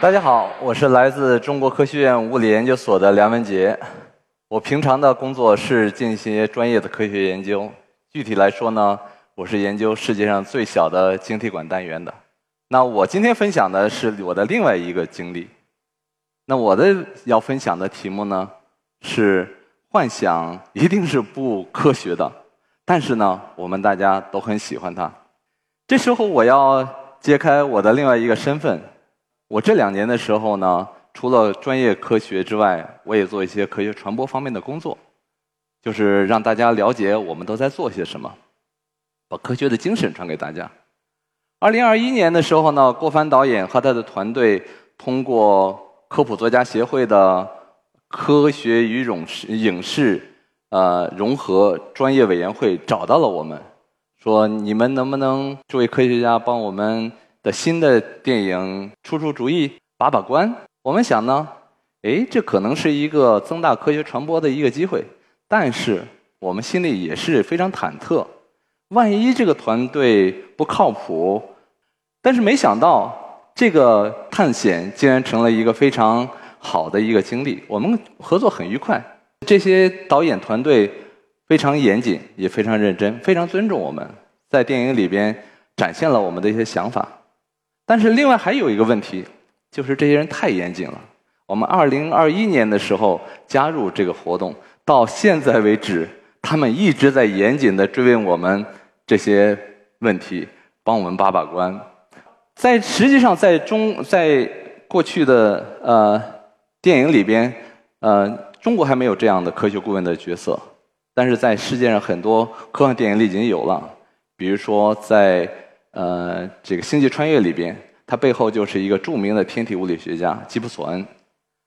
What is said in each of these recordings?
大家好，我是来自中国科学院物理研究所的梁文杰。我平常的工作是进行专业的科学研究，具体来说呢，我是研究世界上最小的晶体管单元的。那我今天分享的是我的另外一个经历。那我的要分享的题目呢，是幻想一定是不科学的，但是呢，我们大家都很喜欢它。这时候我要揭开我的另外一个身份。我这两年的时候呢，除了专业科学之外，我也做一些科学传播方面的工作，就是让大家了解我们都在做些什么，把科学的精神传给大家。二零二一年的时候呢，郭帆导演和他的团队通过科普作家协会的科学与影视影视呃融合专业委员会找到了我们，说你们能不能这位科学家帮我们。的新的电影出出主意，把把关。我们想呢，哎，这可能是一个增大科学传播的一个机会，但是我们心里也是非常忐忑。万一这个团队不靠谱，但是没想到这个探险竟然成了一个非常好的一个经历。我们合作很愉快，这些导演团队非常严谨，也非常认真，非常尊重我们，在电影里边展现了我们的一些想法。但是另外还有一个问题，就是这些人太严谨了。我们二零二一年的时候加入这个活动，到现在为止，他们一直在严谨的追问我们这些问题，帮我们把把关。在实际上，在中在过去的呃电影里边，呃中国还没有这样的科学顾问的角色，但是在世界上很多科幻电影里已经有了，比如说在。呃，这个《星际穿越》里边，它背后就是一个著名的天体物理学家吉普索恩。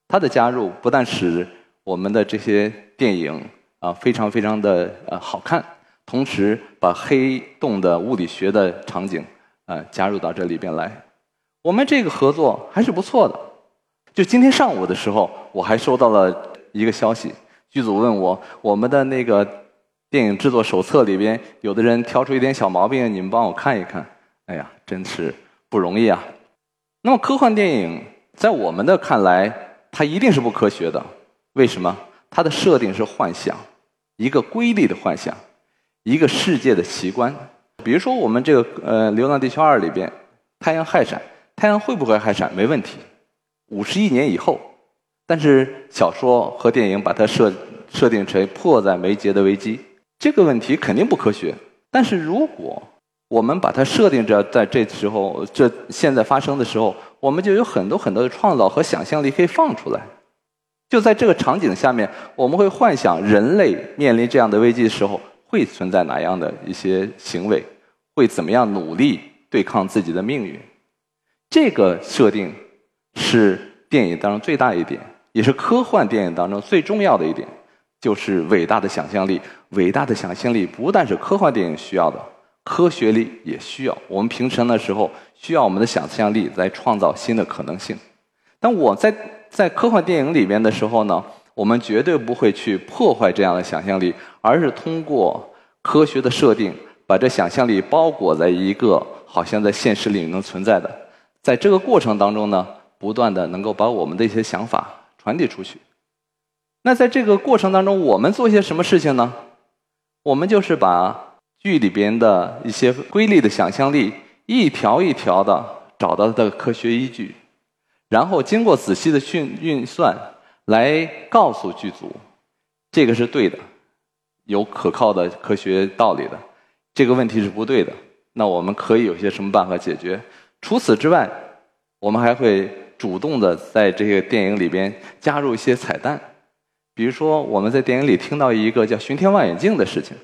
他的加入不但使我们的这些电影啊非常非常的呃好看，同时把黑洞的物理学的场景呃加入到这里边来。我们这个合作还是不错的。就今天上午的时候，我还收到了一个消息，剧组问我我们的那个电影制作手册里边，有的人挑出一点小毛病，你们帮我看一看。哎呀，真是不容易啊！那么科幻电影在我们的看来，它一定是不科学的。为什么？它的设定是幻想，一个瑰丽的幻想，一个世界的奇观。比如说，我们这个呃《流浪地球二》里边，太阳害闪，太阳会不会害闪？没问题，五十亿年以后。但是小说和电影把它设设定成迫在眉睫的危机，这个问题肯定不科学。但是如果我们把它设定着，在这时候，这现在发生的时候，我们就有很多很多的创造和想象力可以放出来。就在这个场景下面，我们会幻想人类面临这样的危机的时候，会存在哪样的一些行为，会怎么样努力对抗自己的命运。这个设定是电影当中最大一点，也是科幻电影当中最重要的一点，就是伟大的想象力。伟大的想象力不但是科幻电影需要的。科学力也需要，我们平常的时候需要我们的想象力来创造新的可能性。但我在在科幻电影里面的时候呢，我们绝对不会去破坏这样的想象力，而是通过科学的设定，把这想象力包裹在一个好像在现实里能存在的。在这个过程当中呢，不断的能够把我们的一些想法传递出去。那在这个过程当中，我们做些什么事情呢？我们就是把。剧里边的一些瑰丽的想象力，一条一条的找到的科学依据，然后经过仔细的训运算，来告诉剧组，这个是对的，有可靠的科学道理的，这个问题是不对的，那我们可以有些什么办法解决？除此之外，我们还会主动的在这个电影里边加入一些彩蛋，比如说我们在电影里听到一个叫巡天望远镜的事情。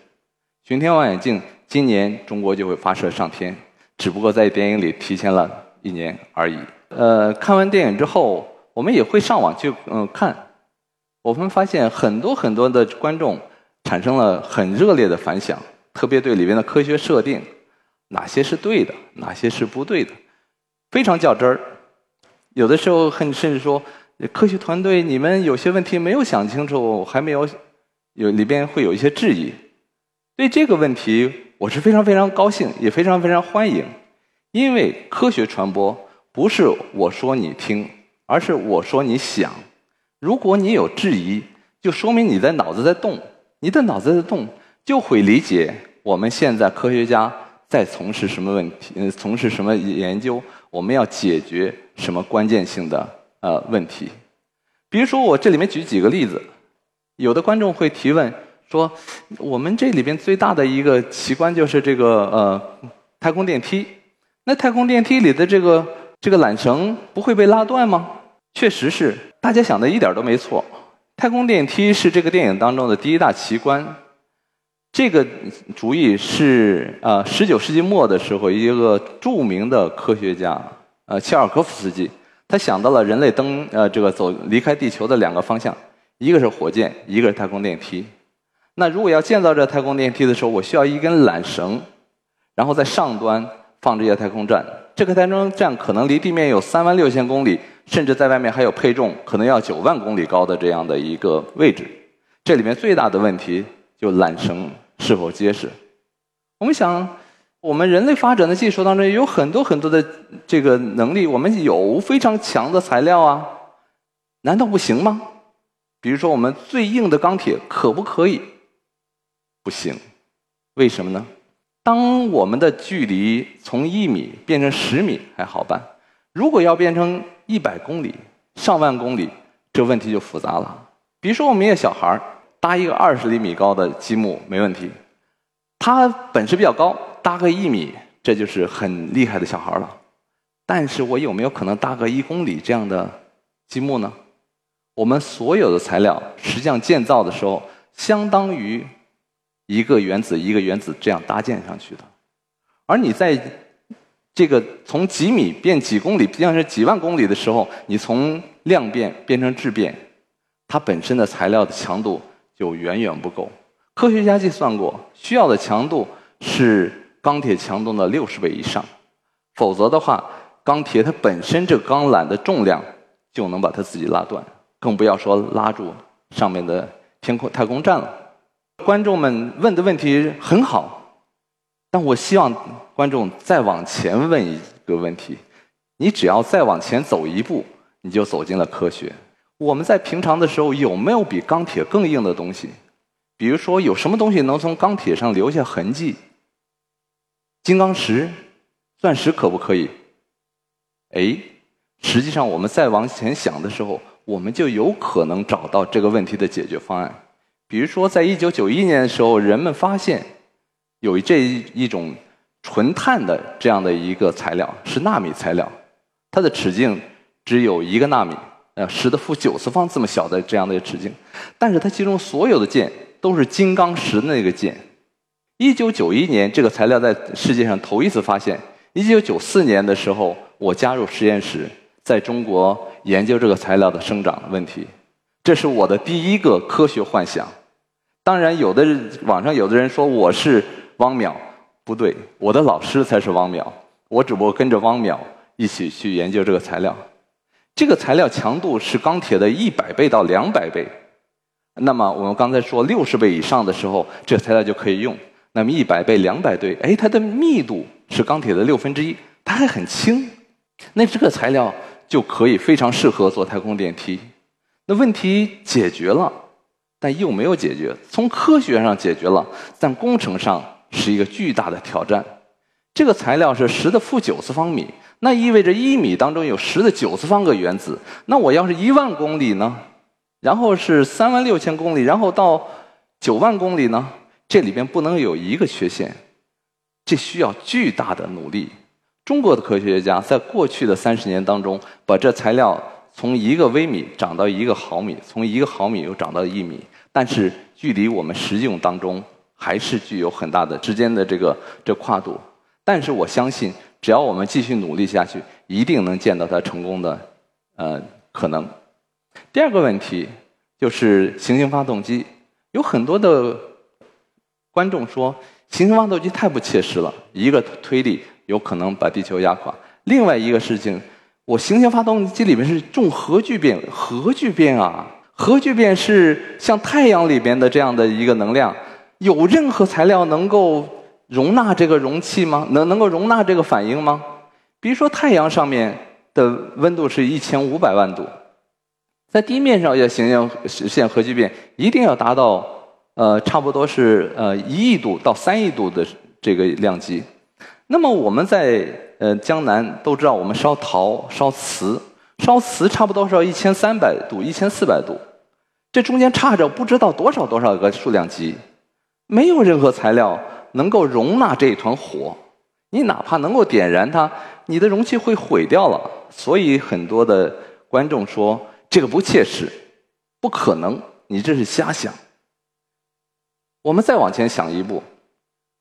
巡天望远镜今年中国就会发射上天，只不过在电影里提前了一年而已。呃，看完电影之后，我们也会上网去嗯看，我们发现很多很多的观众产生了很热烈的反响，特别对里面的科学设定，哪些是对的，哪些是不对的，非常较真儿。有的时候很甚至说，科学团队你们有些问题没有想清楚，还没有有里边会有一些质疑。对这个问题，我是非常非常高兴，也非常非常欢迎，因为科学传播不是我说你听，而是我说你想。如果你有质疑，就说明你的脑子在动，你的脑子在动，就会理解我们现在科学家在从事什么问题，呃，从事什么研究，我们要解决什么关键性的呃问题。比如说，我这里面举几个例子，有的观众会提问说，我们这里边最大的一个奇观就是这个呃太空电梯，那太空电梯里的这个这个缆绳不会被拉断吗？确实是，大家想的一点都没错。太空电梯是这个电影当中的第一大奇观。这个主意是呃十九世纪末的时候，一个著名的科学家呃切尔科夫斯基，他想到了人类登呃这个走离开地球的两个方向，一个是火箭，一个是太空电梯。那如果要建造这太空电梯的时候，我需要一根缆绳，然后在上端放这些太空站。这个太空站可能离地面有三万六千公里。甚至在外面还有配重，可能要九万公里高的这样的一个位置。这里面最大的问题就缆绳是否结实。我们想，我们人类发展的技术当中有很多很多的这个能力，我们有非常强的材料啊，难道不行吗？比如说，我们最硬的钢铁可不可以？不行，为什么呢？当我们的距离从一米变成十米还好办，如果要变成一百公里、上万公里，这问题就复杂了。比如说，我们一个小孩搭一个二十厘米高的积木没问题，他本事比较高，搭个一米，这就是很厉害的小孩了。但是我有没有可能搭个一公里这样的积木呢？我们所有的材料实际上建造的时候，相当于一个原子一个原子这样搭建上去的，而你在。这个从几米变几公里，实际上是几万公里的时候，你从量变变成质变，它本身的材料的强度就远远不够。科学家计算过，需要的强度是钢铁强度的六十倍以上，否则的话，钢铁它本身这钢缆的重量就能把它自己拉断，更不要说拉住上面的天空太空站了。观众们问的问题很好。但我希望观众再往前问一个问题：你只要再往前走一步，你就走进了科学。我们在平常的时候有没有比钢铁更硬的东西？比如说，有什么东西能从钢铁上留下痕迹？金刚石、钻石可不可以？哎，实际上我们再往前想的时候，我们就有可能找到这个问题的解决方案。比如说，在一九九一年的时候，人们发现。有这一种纯碳的这样的一个材料是纳米材料，它的直径只有一个纳米，呃，十的负九次方这么小的这样的直径，但是它其中所有的键都是金刚石的那个键。一九九一年，这个材料在世界上头一次发现。一九九四年的时候，我加入实验室，在中国研究这个材料的生长问题。这是我的第一个科学幻想。当然，有的网上有的人说我是。汪淼不对，我的老师才是汪淼，我只不过跟着汪淼一起去研究这个材料。这个材料强度是钢铁的一百倍到两百倍。那么我们刚才说六十倍以上的时候，这材料就可以用。那么一百倍、两百倍，哎，它的密度是钢铁的六分之一，它还很轻。那这个材料就可以非常适合做太空电梯。那问题解决了，但又没有解决。从科学上解决了，但工程上。是一个巨大的挑战。这个材料是十的负九次方米，那意味着一米当中有十的九次方个原子。那我要是一万公里呢？然后是三万六千公里，然后到九万公里呢？这里边不能有一个缺陷，这需要巨大的努力。中国的科学家在过去的三十年当中，把这材料从一个微米长到一个毫米，从一个毫米又长到一米，但是距离我们实用当中。还是具有很大的之间的这个这跨度，但是我相信，只要我们继续努力下去，一定能见到它成功的呃可能。第二个问题就是行星发动机，有很多的观众说行星发动机太不切实了，一个推力有可能把地球压垮。另外一个事情，我行星发动机里面是重核聚变，核聚变啊，核聚变是像太阳里边的这样的一个能量。有任何材料能够容纳这个容器吗？能能够容纳这个反应吗？比如说太阳上面的温度是一千五百万度，在地面上要行星实现核聚变，一定要达到呃差不多是呃一亿度到三亿度的这个量级。那么我们在呃江南都知道，我们烧陶、烧瓷，烧瓷差不多是要一千三百度、一千四百度，这中间差着不知道多少多少个数量级，没有任何材料能够容纳这一团火。你哪怕能够点燃它，你的容器会毁掉了。所以很多的观众说这个不切实，不可能，你这是瞎想。我们再往前想一步，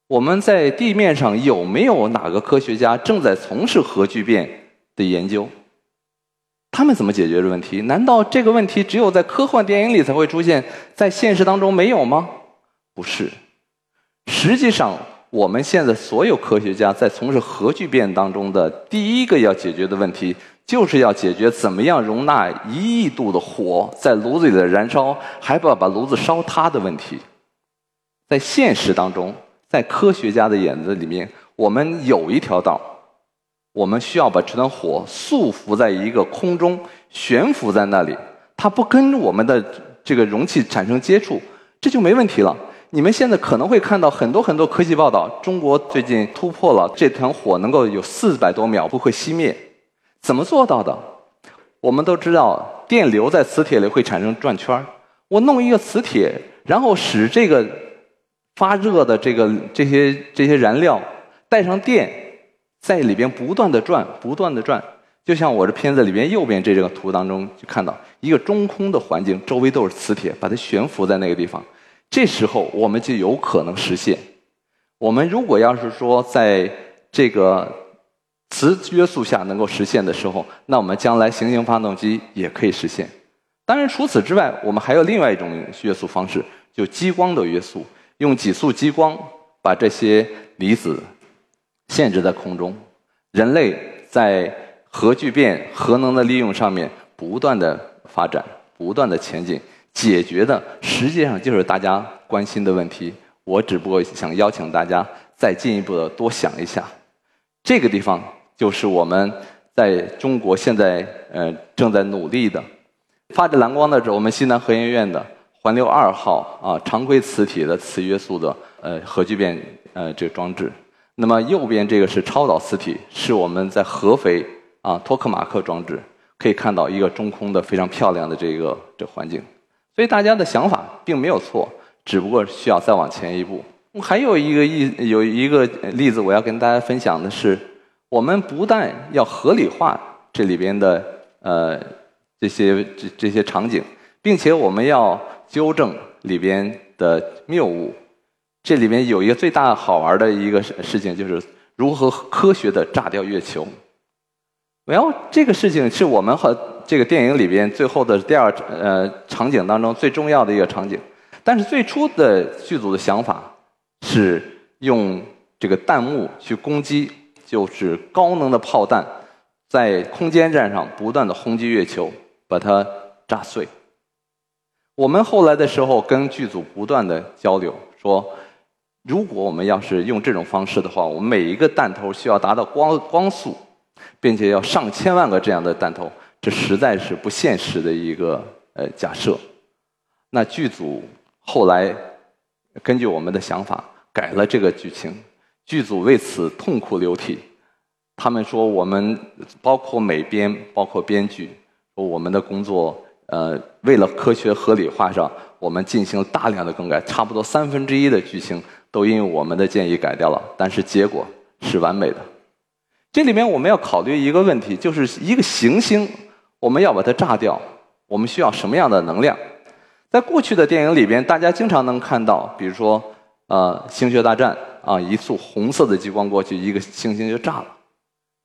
我们在地面上有没有哪个科学家正在从事核聚变的研究？他们怎么解决这问题？难道这个问题只有在科幻电影里才会出现，在现实当中没有吗？不是，实际上。我们现在所有科学家在从事核聚变当中的第一个要解决的问题，就是要解决怎么样容纳一亿度的火在炉子里的燃烧，还不要把炉子烧塌的问题。在现实当中，在科学家的眼子里面，我们有一条道，我们需要把这团火束缚在一个空中，悬浮在那里，它不跟我们的这个容器产生接触，这就没问题了。你们现在可能会看到很多很多科技报道，中国最近突破了这团火能够有四百多秒不会熄灭，怎么做到的？我们都知道电流在磁铁里会产生转圈儿，我弄一个磁铁，然后使这个发热的这个这些这些燃料带上电，在里边不断的转，不断的转，就像我这片子里边右边这个图当中就看到一个中空的环境，周围都是磁铁，把它悬浮在那个地方。这时候我们就有可能实现。我们如果要是说在这个磁约束下能够实现的时候，那我们将来行星发动机也可以实现。当然，除此之外，我们还有另外一种约束方式，就激光的约束，用几束激光把这些离子限制在空中。人类在核聚变、核能的利用上面不断的发展，不断的前进。解决的实际上就是大家关心的问题。我只不过想邀请大家再进一步的多想一下。这个地方就是我们在中国现在呃正在努力的发着蓝光的是我们西南核研院的环流二号啊常规磁体的磁约束的呃核聚变呃这个装置。那么右边这个是超导磁体，是我们在合肥啊托克马克装置可以看到一个中空的非常漂亮的这个这环境。所以大家的想法并没有错，只不过需要再往前一步。还有一个意有一个例子，我要跟大家分享的是，我们不但要合理化这里边的呃这些这这些场景，并且我们要纠正里边的谬误。这里面有一个最大好玩的一个事事情，就是如何科学的炸掉月球。然后这个事情是我们和这个电影里边最后的第二呃场景当中最重要的一个场景，但是最初的剧组的想法是用这个弹幕去攻击，就是高能的炮弹在空间站上不断的轰击月球，把它炸碎。我们后来的时候跟剧组不断的交流，说如果我们要是用这种方式的话，我们每一个弹头需要达到光光速，并且要上千万个这样的弹头。这实在是不现实的一个呃假设。那剧组后来根据我们的想法改了这个剧情，剧组为此痛哭流涕。他们说我们包括美编、包括编剧，说我们的工作呃为了科学合理化上，我们进行了大量的更改，差不多三分之一的剧情都因为我们的建议改掉了，但是结果是完美的。这里面我们要考虑一个问题，就是一个行星。我们要把它炸掉，我们需要什么样的能量？在过去的电影里边，大家经常能看到，比如说，呃，《星球大战》啊，一束红色的激光过去，一个行星就炸了，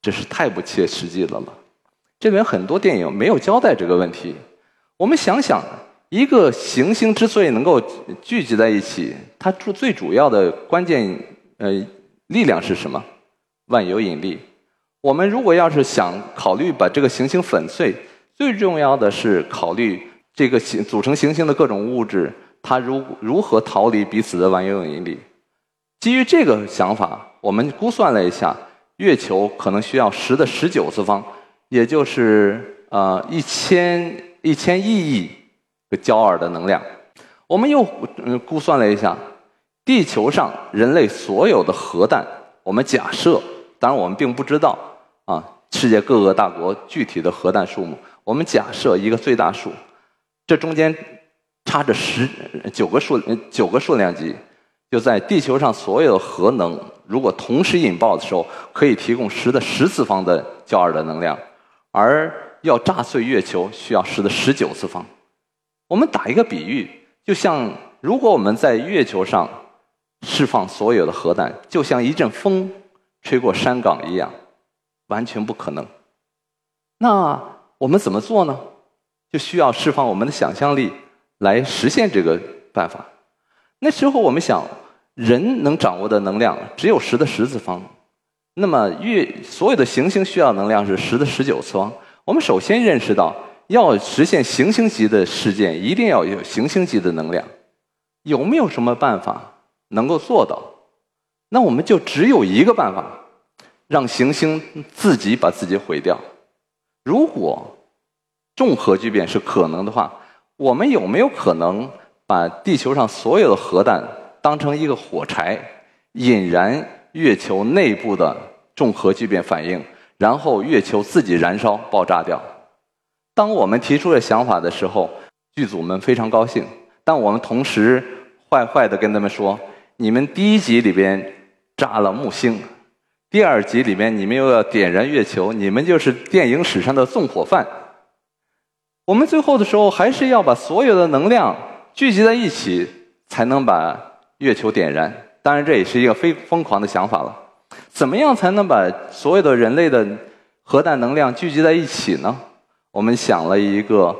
这是太不切实际的了。这边很多电影没有交代这个问题。我们想想，一个行星之所以能够聚集在一起，它主最主要的关键呃力量是什么？万有引力。我们如果要是想考虑把这个行星粉碎，最重要的是考虑这个行组成行星的各种物质，它如如何逃离彼此的万有引力。基于这个想法，我们估算了一下，月球可能需要十的十九次方也就是呃一千一千亿亿个焦耳的能量。我们又嗯估算了一下，地球上人类所有的核弹，我们假设，当然我们并不知道啊，世界各个大国具体的核弹数目，我们假设一个最大数，这中间差着十九个数九个数量级，就在地球上所有的核能如果同时引爆的时候，可以提供十的十次方的焦耳的能量，而要炸碎月球需要十的十九次方。我们打一个比喻。就像如果我们在月球上释放所有的核弹，就像一阵风吹过山岗一样，完全不可能。那我们怎么做呢？就需要释放我们的想象力来实现这个办法。那时候我们想，人能掌握的能量只有十的十次方，那么月所有的行星需要能量是十的十九次方。我们首先认识到。要实现行星级的事件，一定要有行星级的能量。有没有什么办法能够做到？那我们就只有一个办法，让行星自己把自己毁掉。如果重核聚变是可能的话，我们有没有可能把地球上所有的核弹当成一个火柴，引燃月球内部的重核聚变反应，然后月球自己燃烧爆炸掉？当我们提出了想法的时候，剧组们非常高兴。但我们同时坏坏的跟他们说：“你们第一集里边炸了木星，第二集里面你们又要点燃月球，你们就是电影史上的纵火犯。”我们最后的时候还是要把所有的能量聚集在一起，才能把月球点燃。当然，这也是一个非疯狂的想法了。怎么样才能把所有的人类的核弹能量聚集在一起呢？我们想了一个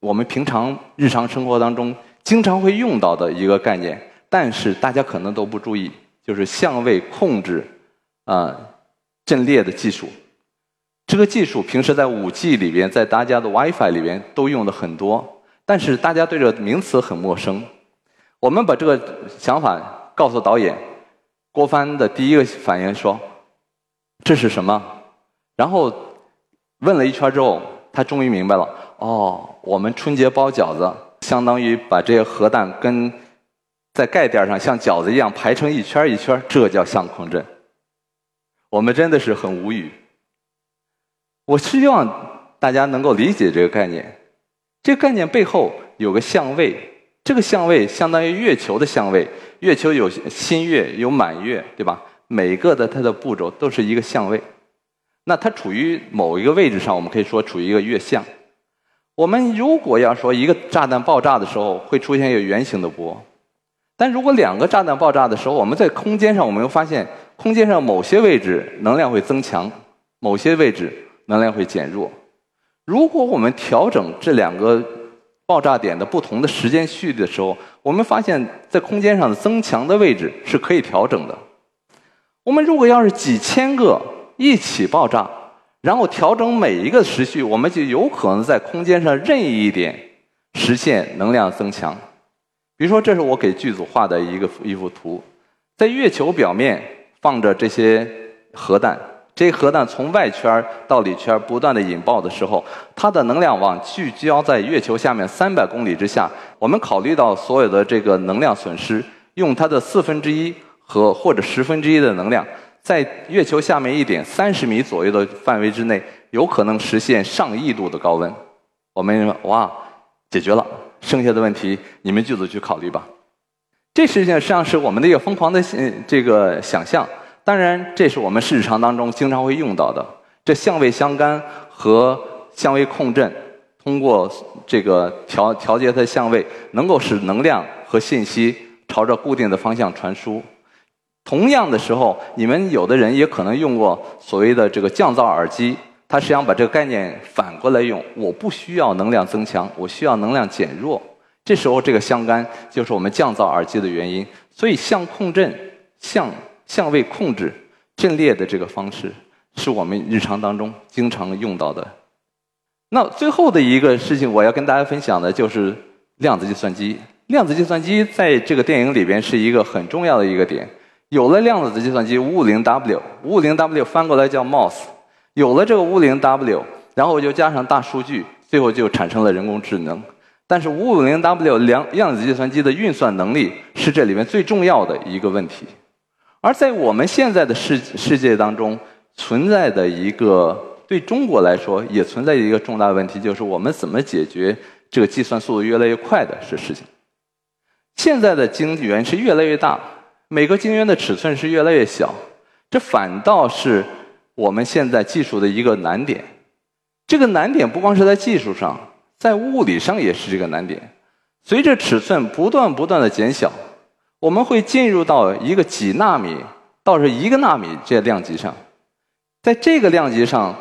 我们平常日常生活当中经常会用到的一个概念，但是大家可能都不注意，就是相位控制啊阵列的技术。这个技术平时在五 G 里边，在大家的 WiFi 里边都用的很多，但是大家对这个名词很陌生。我们把这个想法告诉导演郭帆的第一个反应说：“这是什么？”然后。问了一圈之后，他终于明白了。哦，我们春节包饺子，相当于把这些核弹跟在盖垫上像饺子一样排成一圈一圈，这叫相控阵。我们真的是很无语。我希望大家能够理解这个概念。这个概念背后有个相位，这个相位相当于月球的相位。月球有新月，有满月，对吧？每个的它的步骤都是一个相位。那它处于某一个位置上，我们可以说处于一个月相。我们如果要说一个炸弹爆炸的时候会出现一个圆形的波，但如果两个炸弹爆炸的时候，我们在空间上我们又发现空间上某些位置能量会增强，某些位置能量会减弱。如果我们调整这两个爆炸点的不同的时间序的时候，我们发现在空间上的增强的位置是可以调整的。我们如果要是几千个。一起爆炸，然后调整每一个时序，我们就有可能在空间上任意一点实现能量增强。比如说，这是我给剧组画的一个一幅图，在月球表面放着这些核弹，这核弹从外圈到里圈不断的引爆的时候，它的能量网聚焦在月球下面三百公里之下。我们考虑到所有的这个能量损失，用它的四分之一和或者十分之一的能量。在月球下面一点三十米左右的范围之内，有可能实现上亿度的高温。我们哇，解决了，剩下的问题你们剧组去考虑吧。这实际上实际上是我们的一个疯狂的这个想象。当然，这是我们日常当中经常会用到的。这相位相干和相位控阵，通过这个调调节它的相位，能够使能量和信息朝着固定的方向传输。同样的时候，你们有的人也可能用过所谓的这个降噪耳机，它实际上把这个概念反过来用。我不需要能量增强，我需要能量减弱。这时候这个相干就是我们降噪耳机的原因。所以相控阵、相相位控制阵列的这个方式，是我们日常当中经常用到的。那最后的一个事情，我要跟大家分享的就是量子计算机。量子计算机在这个电影里边是一个很重要的一个点。有了量子计算机，五五零 W，五五零 W 翻过来叫 MOS，有了这个五五零 W，然后就加上大数据，最后就产生了人工智能。但是五五零 W 量量子计算机的运算能力是这里面最重要的一个问题。而在我们现在的世世界当中，存在的一个对中国来说也存在一个重大问题，就是我们怎么解决这个计算速度越来越快的这事情。现在的晶圆是越来越大，每个晶圆的尺寸是越来越小，这反倒是我们现在技术的一个难点。这个难点不光是在技术上，在物理上也是这个难点。随着尺寸不断不断的减小。我们会进入到一个几纳米到是一个纳米这量级上，在这个量级上，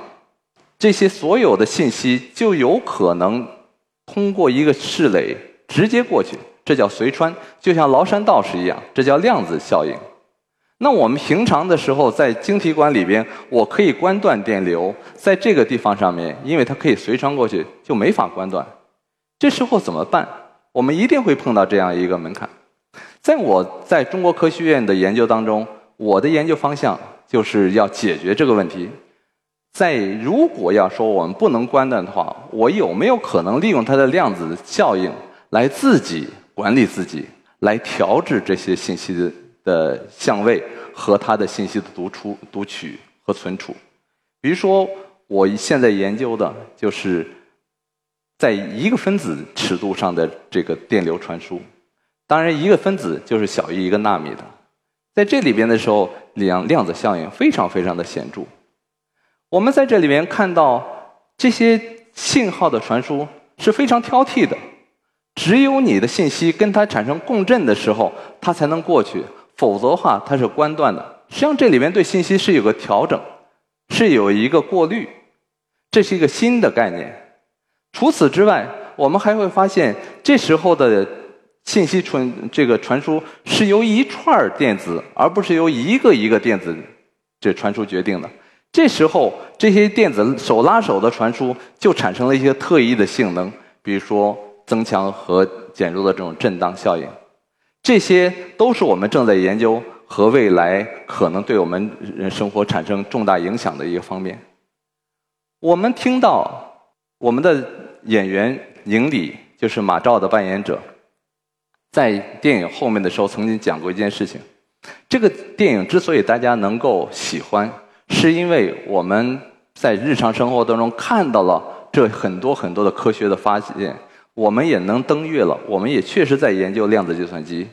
这些所有的信息就有可能通过一个室垒直接过去，这叫随穿，就像崂山道士一样，这叫量子效应。那我们平常的时候在晶体管里边，我可以关断电流，在这个地方上面，因为它可以随穿过去，就没法关断。这时候怎么办？我们一定会碰到这样一个门槛。在我在中国科学院的研究当中，我的研究方向就是要解决这个问题。在如果要说我们不能关断的话，我有没有可能利用它的量子效应来自己管理自己，来调制这些信息的的相位和它的信息的读出、读取和存储？比如说，我现在研究的就是在一个分子尺度上的这个电流传输。当然，一个分子就是小于一个纳米的，在这里边的时候，量量子效应非常非常的显著。我们在这里面看到这些信号的传输是非常挑剔的，只有你的信息跟它产生共振的时候，它才能过去，否则的话它是关断的。实际上，这里面对信息是有个调整，是有一个过滤，这是一个新的概念。除此之外，我们还会发现这时候的。信息传这个传输是由一串电子，而不是由一个一个电子这传输决定的。这时候，这些电子手拉手的传输就产生了一些特异的性能，比如说增强和减弱的这种震荡效应。这些都是我们正在研究和未来可能对我们人生活产生重大影响的一个方面。我们听到我们的演员宁理，就是马照的扮演者。在电影后面的时候，曾经讲过一件事情。这个电影之所以大家能够喜欢，是因为我们在日常生活当中看到了这很多很多的科学的发现，我们也能登月了，我们也确实在研究量子计算机。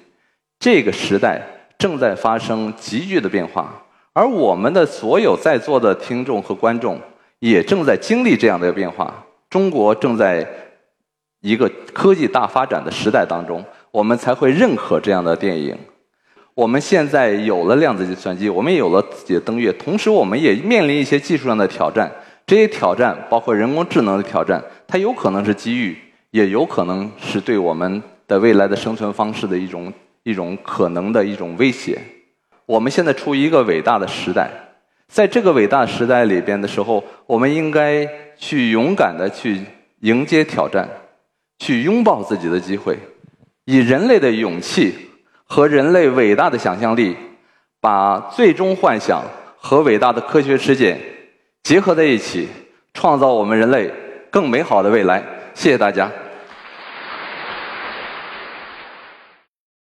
这个时代正在发生急剧的变化，而我们的所有在座的听众和观众也正在经历这样的变化。中国正在一个科技大发展的时代当中。我们才会认可这样的电影。我们现在有了量子计算机，我们也有了自己的登月，同时我们也面临一些技术上的挑战。这些挑战包括人工智能的挑战，它有可能是机遇，也有可能是对我们的未来的生存方式的一种一种可能的一种威胁。我们现在处于一个伟大的时代，在这个伟大时代里边的时候，我们应该去勇敢的去迎接挑战，去拥抱自己的机会。以人类的勇气和人类伟大的想象力，把最终幻想和伟大的科学实践结合在一起，创造我们人类更美好的未来。谢谢大家。